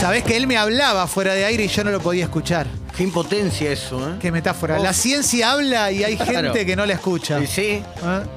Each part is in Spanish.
Sabés que él me hablaba fuera de aire y yo no lo podía escuchar. Qué impotencia eso, ¿eh? Qué metáfora. La ciencia habla y hay Claro. gente que no la escucha. Y sí. ¿Eh?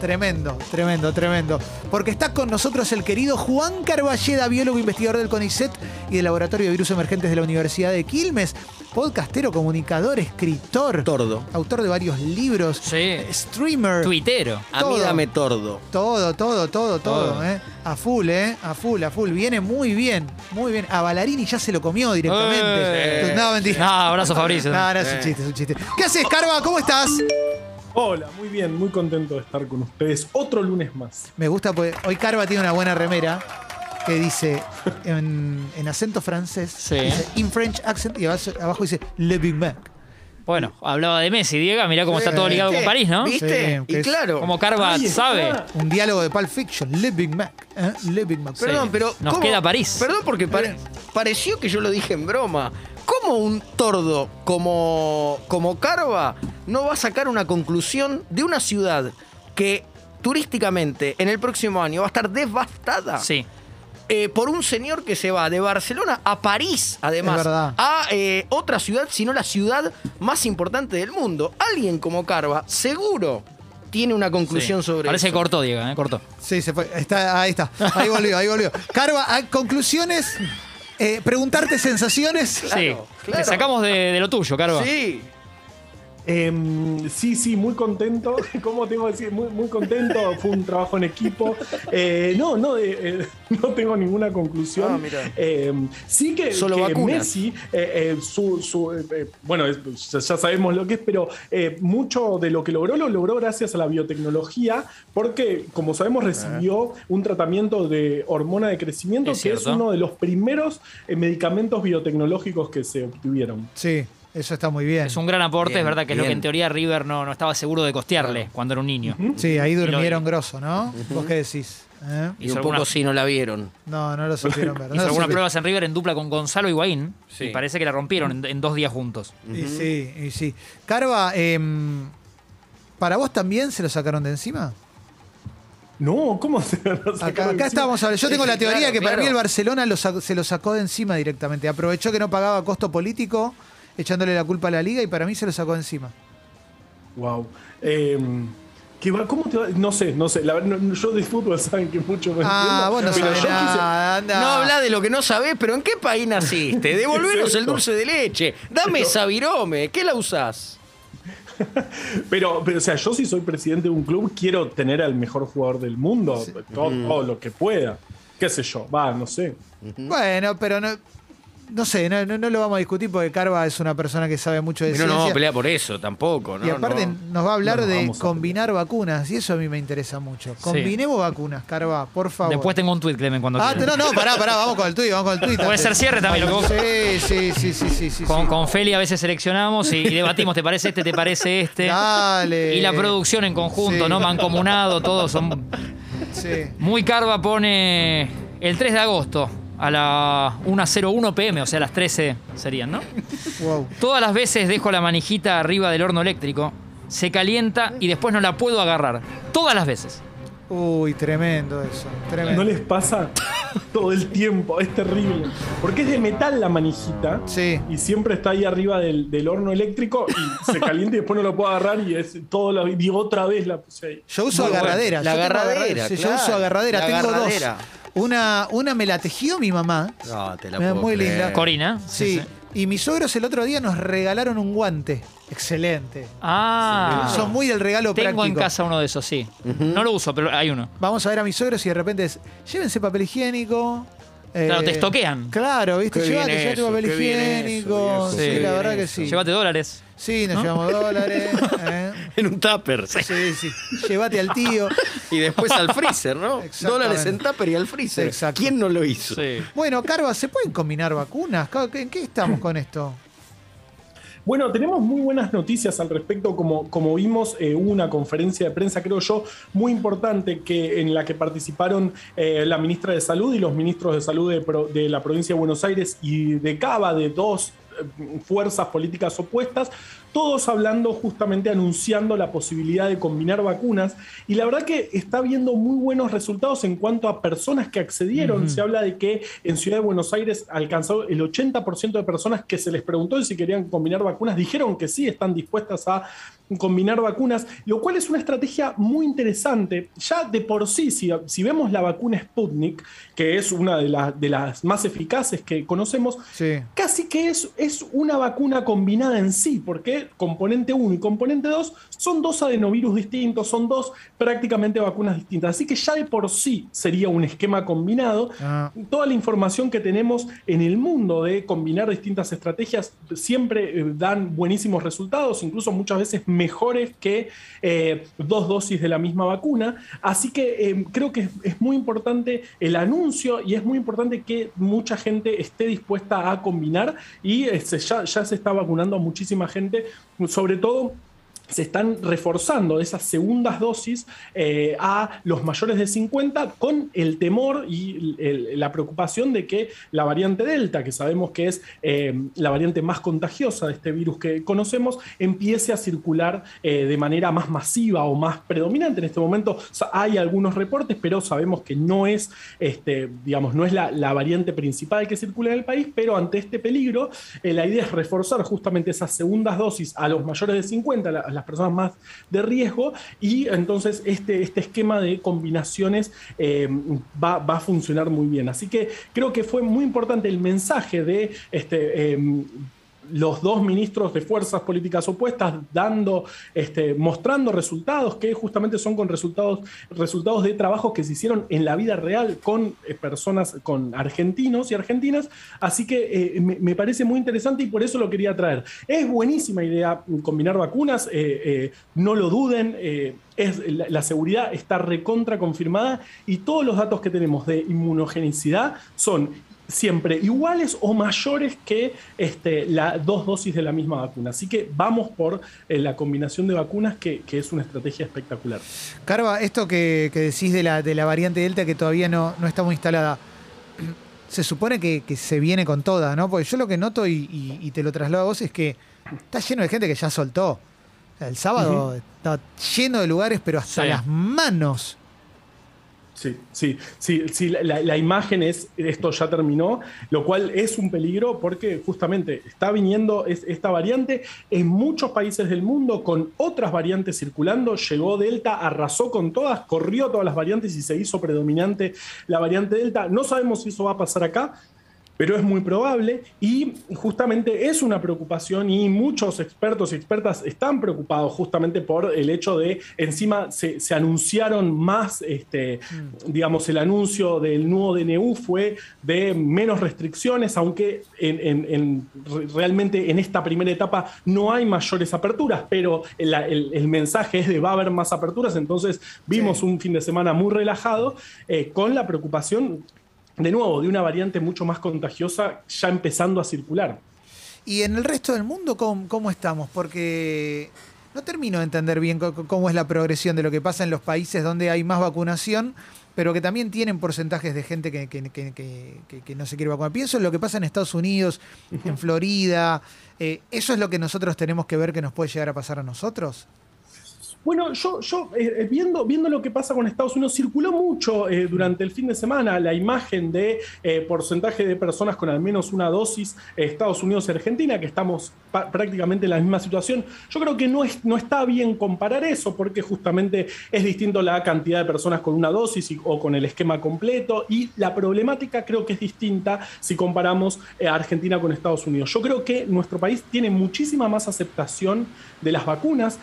Tremendo, tremendo, tremendo. Porque está con nosotros el querido Juan Carballeda, biólogo investigador del CONICET y del Laboratorio de Virus Emergentes de la Universidad de Quilmes, podcastero, comunicador, escritor, Tordo. autor de varios libros, Sí. streamer. Tuitero. A mí dame tordo. Todo, todo, todo, todo, Todo. ¿eh? A full, ¿eh? A full, a full. Viene muy bien, muy bien. A Ballarini ya se lo comió directamente. Eh. No, mentira. No, abrazo Fabricio. No, no, es un chiste, es un chiste. ¿Qué haces, Carva? ¿Cómo estás? Hola, muy bien, muy contento de estar con ustedes. Otro lunes más. Me gusta porque hoy Carva tiene una buena remera que dice en, en acento francés, Sí. dice in French accent y abajo, abajo dice Le Big Mac. Bueno, hablaba de Messi, Diego. Mirá cómo está todo ligado con París, ¿no? ¿Viste? Sí, y es- claro. Como Carva sabe. Un diálogo de Pulp Fiction, Le Big Mac. ¿eh? Le Big Mac. Perdón, Sí. pero. Nos ¿cómo? queda París. Perdón, porque pare- pareció que yo lo dije en broma. ¿Cómo un tordo como, como Carva no va a sacar una conclusión de una ciudad que turísticamente en el próximo año va a estar devastada? Sí. Eh, por un señor que se va de Barcelona a París, además, a eh, otra ciudad, sino la ciudad más importante del mundo. Alguien como Carva, seguro, tiene una conclusión Sí. sobre Parece que eso. cortó, Diego, ¿eh? Cortó. Sí, se fue. Está, ahí está. Ahí volvió, ahí volvió. Carva, ¿hay conclusiones? Eh, preguntarte sensaciones. sí. claro. Te sacamos de, de lo tuyo, Carva. Sí. Em, sí, sí, muy contento. ¿Cómo tengo que decir? Muy, muy contento. Fue un trabajo en equipo. Eh, no, no, eh, eh, no tengo ninguna conclusión. Ah. Em, sí que, Solo que. Messi, eh, eh, su, su, bueno, ya, sabemos lo que es, pero eh, mucho de lo que logró lo logró gracias a la biotecnología, porque como sabemos recibió un tratamiento de hormona de crecimiento Es que es uno de los primeros eh, medicamentos biotecnológicos que se obtuvieron. Sí, eso está muy bien. Es un gran aporte, Bien, es verdad que es lo que en teoría River no, no estaba seguro de costearle cuando era un niño. Sí, ahí lo- durmieron grosso, ¿no? ¿Vos qué decís? ¿Eh? Y un poco si no la vieron. No, no lo supieron ver. no Hizo lo algunas supieron. pruebas en River en dupla con Gonzalo Higuaín Sí. y parece que la rompieron en, en dos días juntos. Y sí, y sí. Carva, em, ¿para vos también se lo sacaron de encima? No, ¿cómo se sacar Acá, acá estábamos hablando. Yo Sí, tengo sí, la teoría claro, que para claro. mí el Barcelona lo se lo sacó de encima directamente. Aprovechó que no pagaba costo político, echándole la culpa a la liga y para mí se lo sacó encima. Wow. Eh, ¿qué va- ¿Cómo te va? No sé, no sé. La verdad, no- yo de fútbol saben que mucho me Ah, entiendo, vos no pero sabés yo quise- nada, anda. No habla de lo que no sabés, pero ¿en qué país naciste? Devolveros el dulce de leche. Dame esa virome. ¿Qué la usás? Pero, pero, o sea, yo si soy presidente de un club, quiero tener al mejor jugador del mundo, todo, todo lo que pueda. ¿Qué sé yo? Va, no sé. Bueno, pero no, no sé, no, no- no lo vamos a discutir porque Carva es una persona que sabe mucho de Pero no ciencia. vamos a pelear por eso tampoco, ¿no? y aparte No. nos va a hablar No de combinar vacunas y eso a mí me interesa mucho. Combinemos vacunas, Carva, por favor. Después tengo un tweet, Clemen, cuando Ah, quieras. no, no, pará, pará, vamos con el tuit, vamos con el tuit. Puede ser cierre también, lo que vos- Sí, sí, sí, sí, sí, sí. Con, sí. con Feli a veces seleccionamos y, y debatimos, ¿te parece este, te parece este? Dale. Y la producción en conjunto, Sí. ¿no? Mancomunado, todos son... Sí. Muy Carva pone el 3 de agosto a la 1.01 pm, o sea, a las 13 serían, ¿no? Wow. Todas las veces dejo la manijita arriba del horno eléctrico, se calienta y después no la puedo agarrar. Todas las veces. Uy, tremendo eso. Tremendo. ¿No les pasa todo el tiempo? Es terrible. Porque es de metal la manijita. Sí. Y siempre está ahí arriba del, del horno eléctrico y se calienta y después no lo puedo agarrar y es todo lo digo otra vez la puse ahí. Yo uso Muy bueno. agarradera. La yo agarradera, Sí, Yo uso agarradera. La tengo agarradera. dos. Una, una me la tejió mi mamá. No, te la puedo muy creer. linda. Corina. Sí. Y mis suegros el otro día nos regalaron un guante. Excelente. Ah. Son muy del regalo Tengo práctico. en casa uno de esos, sí. No lo uso, pero hay uno. Vamos a ver a mis suegros y de repente es, llévense papel higiénico. Claro, eh, te estoquean. Claro, viste, Qué llévate, bien llévate eso, papel qué bien eso, higiénico. viejo, sí, la verdad que eso. sí. Llévate dólares. Sí, nos llevamos dólares. ¿eh? En un tupper. Sí, sí. Llévate al tío. Y después al freezer, ¿no? Exactamente. Dólares en tupper y al freezer. Exacto. ¿Quién no lo hizo? Sí. Bueno, Carva, ¿se pueden combinar vacunas? ¿En qué estamos con esto? Bueno, tenemos muy buenas noticias al respecto. Como, como vimos, eh, hubo una conferencia de prensa, creo yo, muy importante que, en la que participaron eh, la ministra de Salud y los ministros de Salud de, de la provincia de Buenos Aires y de Cava, de dos eh, fuerzas políticas opuestas, todos hablando justamente anunciando la posibilidad de combinar vacunas. Y la verdad que está viendo muy buenos resultados en cuanto a personas que accedieron. Se habla de que en Ciudad de Buenos Aires alcanzó el 80% de personas que se les preguntó si querían combinar vacunas, dijeron que sí, están dispuestas a combinar vacunas, lo cual es una estrategia muy interesante. Ya de por sí, si, si vemos la vacuna Sputnik, que es una de, de las más eficaces que conocemos, casi que es, es una vacuna combinada en sí, porque componente 1 y componente 2 son dos adenovirus distintos, son dos prácticamente vacunas distintas. Así que ya de por sí sería un esquema combinado. Ah. Toda la información que tenemos en el mundo de combinar distintas estrategias siempre eh, dan buenísimos resultados, incluso muchas veces mejores que eh, dos dosis de la misma vacuna. Así que eh, creo que es, muy importante el anuncio y es muy importante que mucha gente esté dispuesta a combinar y este, ya se está vacunando a muchísima gente, sobre todo se están reforzando esas segundas dosis eh, a los mayores de 50 con el temor y la preocupación de que la variante Delta, que sabemos que es eh, la variante más contagiosa de este virus que conocemos, empiece a circular eh, de manera más masiva o más predominante. En este momento hay algunos reportes, pero sabemos que no es, este, digamos, no es la, variante principal que circula en el país, pero ante este peligro, la idea es reforzar justamente esas segundas dosis a los mayores de 50, las personas más de riesgo y entonces este, este esquema de combinaciones eh, va, a funcionar muy bien. Así que creo que fue muy importante el mensaje de este, eh, los dos ministros de fuerzas políticas opuestas dando, este, mostrando resultados que justamente son con resultados, resultados de trabajos que se hicieron en la vida real con eh, personas, con argentinos y argentinas. Así que eh, me, parece muy interesante y por eso lo quería traer. Es buenísima idea combinar vacunas, eh, no lo duden. Es, la, seguridad está recontra confirmada y todos los datos que tenemos de inmunogenicidad son siempre iguales o mayores que este, las dos dosis de la misma vacuna. Así que vamos por eh, la combinación de vacunas, que, es una estrategia espectacular. Carva, esto que, decís de la, de la variante Delta que todavía no, no está muy instalada, se supone que, se viene con toda, ¿no? Porque yo lo que noto y, te lo traslado a vos es que está lleno de gente que ya soltó. el sábado está lleno de lugares, pero hasta las manos Sí, sí, sí, sí la, imagen es, esto ya terminó, lo cual es un peligro porque justamente está viniendo esta variante en muchos países del mundo con otras variantes circulando, llegó Delta, arrasó con todas, corrió todas las variantes y se hizo predominante la variante Delta. No sabemos si eso va a pasar acá, pero es muy probable y justamente es una preocupación y muchos expertos y expertas están preocupados justamente por el hecho de encima se, anunciaron más, este, mm. digamos, el anuncio del nuevo DNU fue de menos restricciones, aunque en, realmente en esta primera etapa no hay mayores aperturas, pero el, mensaje es de va a haber más aperturas, entonces vimos un fin de semana muy relajado eh, con la preocupación de nuevo, de una variante mucho más contagiosa ya empezando a circular. ¿Y en el resto del mundo cómo, estamos? Porque no termino de entender bien cómo es la progresión de lo que pasa en los países donde hay más vacunación, pero que también tienen porcentajes de gente que, que, no se quiere vacunar. Pienso en lo que pasa en Estados Unidos, en Florida. Eh, ¿Eso es lo que nosotros tenemos que ver que nos puede llegar a pasar a nosotros? Bueno, yo, eh, eh, viendo, viendo lo que pasa con Estados Unidos, circuló mucho eh, durante el fin de semana la imagen de porcentaje de personas con al menos una dosis Estados Unidos y Argentina, que estamos prácticamente en la misma situación. Yo creo que no, es, no está bien comparar eso, porque justamente es distinto la cantidad de personas con una dosis o con el esquema completo, y la problemática creo que es distinta si comparamos Argentina con Estados Unidos. Yo creo que nuestro país tiene muchísima más aceptación de las vacunas,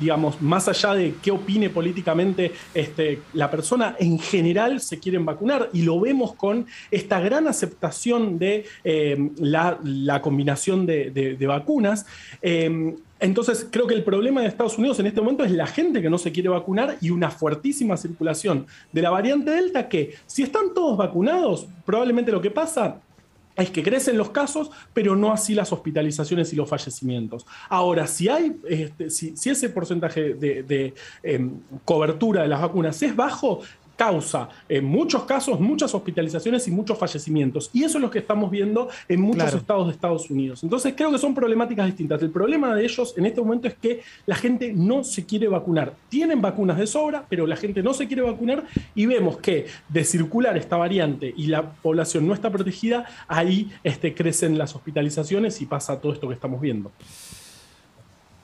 digamos, más allá de qué opine políticamente este, la persona, en general se quieren vacunar y lo vemos con esta gran aceptación de eh, la, combinación de, vacunas. Eh, entonces, creo que el problema de Estados Unidos en este momento es la gente que no se quiere vacunar y una fuertísima circulación de la variante Delta que, si están todos vacunados, probablemente lo que pasa es que crecen los casos, pero no así las hospitalizaciones y los fallecimientos. Ahora, si hay, este, ese porcentaje de, em, cobertura de las vacunas es bajo, causa en muchos casos muchas hospitalizaciones y muchos fallecimientos. Y eso es lo que estamos viendo en muchos Claro. estados de Estados Unidos. Entonces creo que son problemáticas distintas. El problema de ellos en este momento es que la gente no se quiere vacunar. Tienen vacunas de sobra, pero la gente no se quiere vacunar y vemos que de circular esta variante y la población no está protegida, ahí este, crecen las hospitalizaciones y pasa todo esto que estamos viendo.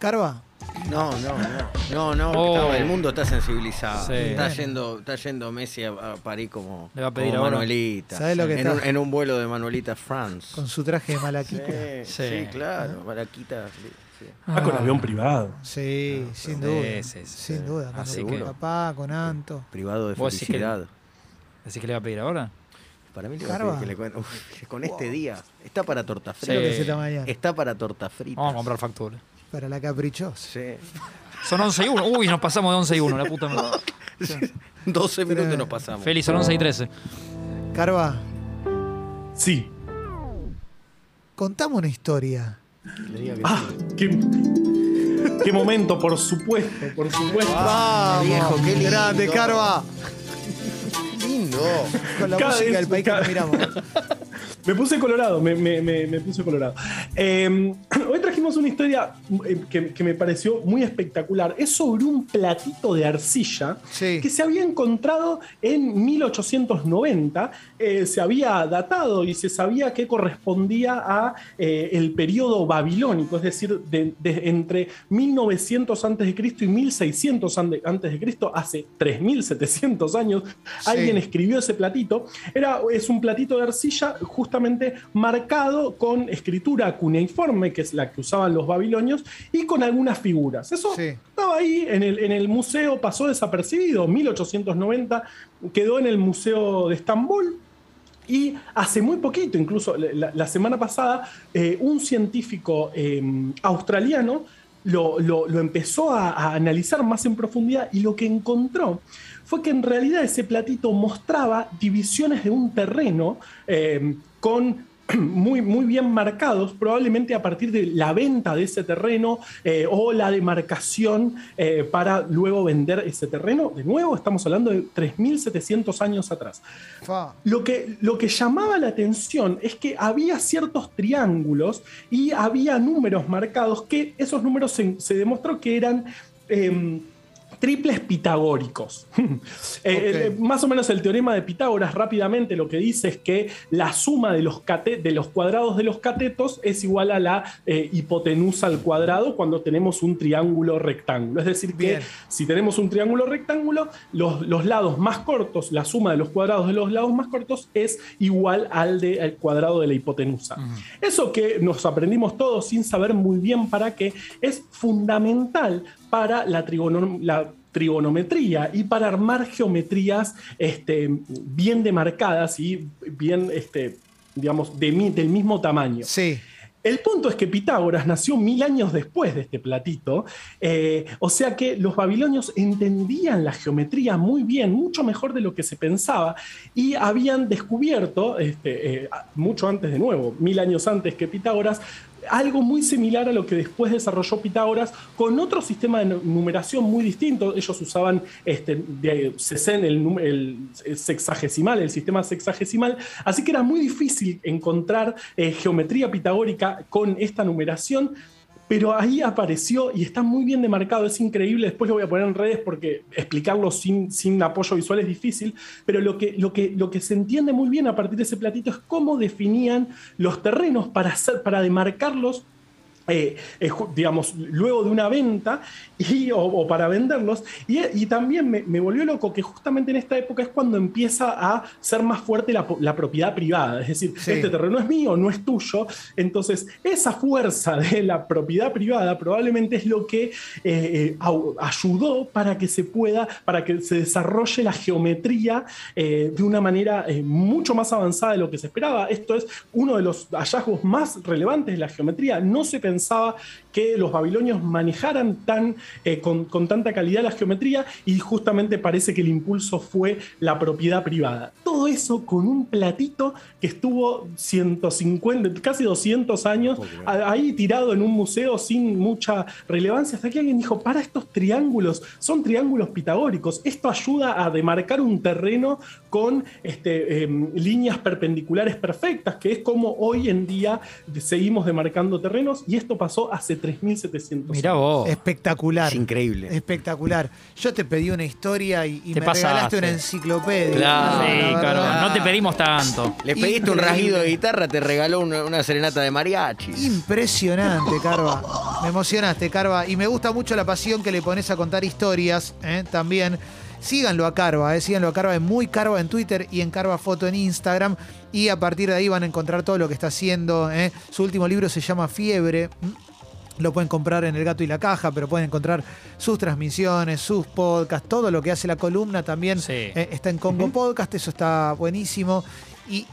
Carva, No, no, no. No, no, Oh. está- el mundo está sensibilizado. Sí. Está, yendo, está yendo Messi a, a París como, Le va a pedir como ahora. Manuelita. ¿Sabes lo que en, está? un, en un vuelo de Manuelita France. con su traje de Sí, malaquita. sí, Sí. claro, Malaquita. sí. Ah, con avión privado. Sí, sin duda. Sin duda. Con Así que- papá, con Anto. Privado de ¿Vos decís que- felicidad. ¿Así que le va a pedir ahora? Para mí le va a Carva. pedir que le cuen- Uf, con este día. Está para torta frita. Está para torta frita. Vamos a comprar factura. Para la caprichosa. Sí. Son 11 y 1. Uy, nos pasamos de 11 y 1, la puta madre. 12 minutos Pero- nos pasamos. Feliz, son 11 y 13. Carva, Sí. contame una historia. Le diga que Ah, qué, qué momento, por supuesto, por supuesto. Vamos, viejo, qué lindo. Grande, Carva. lindo. Con la Cada música del país que cada- nos miramos. Me puse colorado, me, me- me- me puse colorado. Eh, hoy trajimos una historia eh, que, que me pareció muy espectacular. Es sobre un platito de arcilla Sí. que se había encontrado en 1890. Eh, se había datado y se sabía que correspondía a eh, el periodo babilónico, es decir, de, de- entre 1900 a.C. y 1600 ante- antes de Cristo, hace 3700 años, alguien escribió ese platito. Era, es un platito de arcilla justamente marcado con escritura cuneiforme, que es la que usaban los babilonios, y con algunas figuras. Eso Sí. estaba ahí en el, en el museo, pasó desapercibido, 1890, quedó en el Museo de Estambul. Y hace muy poquito, incluso la, la semana pasada, eh, un científico eh, australiano lo, lo- lo empezó a, a analizar más en profundidad y lo que encontró fue que en realidad ese platito mostraba divisiones de un terreno eh, con muy, muy bien marcados, probablemente a partir de la venta de ese terreno eh, o la demarcación eh, para luego vender ese terreno. De nuevo, estamos hablando de 3.700 años atrás. Lo que, lo que llamaba la atención es que había ciertos triángulos y había números marcados que esos números se, se demostró que eran... em, triples pitagóricos. Eh, eh, más o menos el teorema de Pitágoras rápidamente lo que dice es que la suma de los, de los cuadrados de los catetos es igual a la eh, hipotenusa al cuadrado cuando tenemos un triángulo rectángulo. Es decir, que si tenemos un triángulo rectángulo, los, los lados más cortos, la suma de los cuadrados de los lados más cortos es igual al, de- al cuadrado de la hipotenusa. Eso que nos aprendimos todos sin saber muy bien para qué, es fundamental para la, trigono- la trigonometría y para armar geometrías este, bien demarcadas y bien, este, digamos, de mi- del mismo tamaño. Sí. El punto es que Pitágoras nació mil años después de este platito, eh, o sea que los babilonios entendían la geometría muy bien, mucho mejor de lo que se pensaba, y habían descubierto, este, eh, mucho antes de nuevo, mil años antes que Pitágoras, algo muy similar a lo que después desarrolló Pitágoras con otro sistema de nu- numeración muy distinto. Ellos usaban este, el sexagesimal, el sistema sexagesimal, así que era muy difícil encontrar eh, geometría pitagórica con esta numeración. Pero ahí apareció y está muy bien demarcado, es increíble. Después lo voy a poner en redes porque explicarlo sin, sin apoyo visual es difícil. Pero lo que, lo, que, lo que se entiende muy bien a partir de ese platito es cómo definían los terrenos para, hacer, para demarcarlos eh, eh, digamos, luego de una venta y, o, o para venderlos. Y, y también me, me volvió loco que justamente en esta época es cuando empieza a ser más fuerte la, propiedad privada. Es decir, Sí. este terreno es mío, no es tuyo. Entonces, esa fuerza de la propiedad privada probablemente es lo que eh, eh, ayudó para que se pueda, para que se desarrolle la geometría de una manera mucho más avanzada de lo que se esperaba. Esto es uno de los hallazgos más relevantes de la geometría. No se pensaba pensaba que los babilonios manejaran tan, eh, con, con tanta calidad la geometría y justamente parece que el impulso fue la propiedad privada. Todo eso con un platito que estuvo 150, casi 200 años ahí tirado en un museo sin mucha relevancia, hasta que alguien dijo, para estos triángulos, son triángulos pitagóricos, esto ayuda a demarcar un terreno con este, em, líneas perpendiculares perfectas, que es como hoy en día seguimos demarcando terrenos, y esto pasó hace 3.700 Mirá años. vos. Espectacular. Es increíble. Espectacular. Yo te pedí una historia y, y Te me pasaste. regalaste una enciclopedia. Claro. Sí, la claro. No te pedimos tanto. Le pediste un rasguido de guitarra, te regaló una, una serenata de mariachi. Impresionante, Carva. Me emocionaste, Carva. Y me gusta mucho la pasión que le pones a contar historias ¿eh? también. Síganlo a Carva, ¿eh? síganlo a Carva en Muy Carva en Twitter y en Carva Foto en Instagram. Y a partir de ahí van a encontrar todo lo que está haciendo. ¿eh? Su último libro se llama Fiebre. ¿m? Lo pueden comprar en El Gato y la Caja, pero pueden encontrar sus transmisiones, sus podcasts, todo lo que hace la columna también Sí. eh, está en Congo Podcast. Eso está buenísimo. Y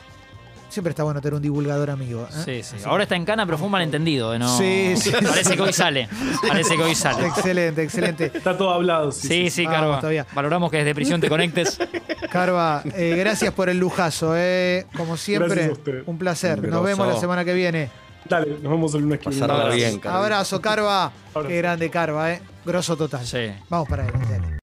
siempre está bueno tener un divulgador amigo. ¿eh? Sí, sí. Ahora está en cana, pero fue un malentendido. ¿eh? No, Sí, sí, Parece sí. que hoy sale. Parece que hoy sale. Excelente, excelente. Está todo hablado. sí, Sí, sí. Vamos Carva. todavía. Valoramos que desde prisión te conectes. Carva, eh, gracias por el lujazo, eh. como siempre, un placer. Nos vemos la semana que viene. Dale, nos vemos el lunes que viene. Abrazo. bien, Carlos. Abrazo, Carva. Abrazo. Qué grande, Carva, eh. grosso total. Sí. Vamos para adelante.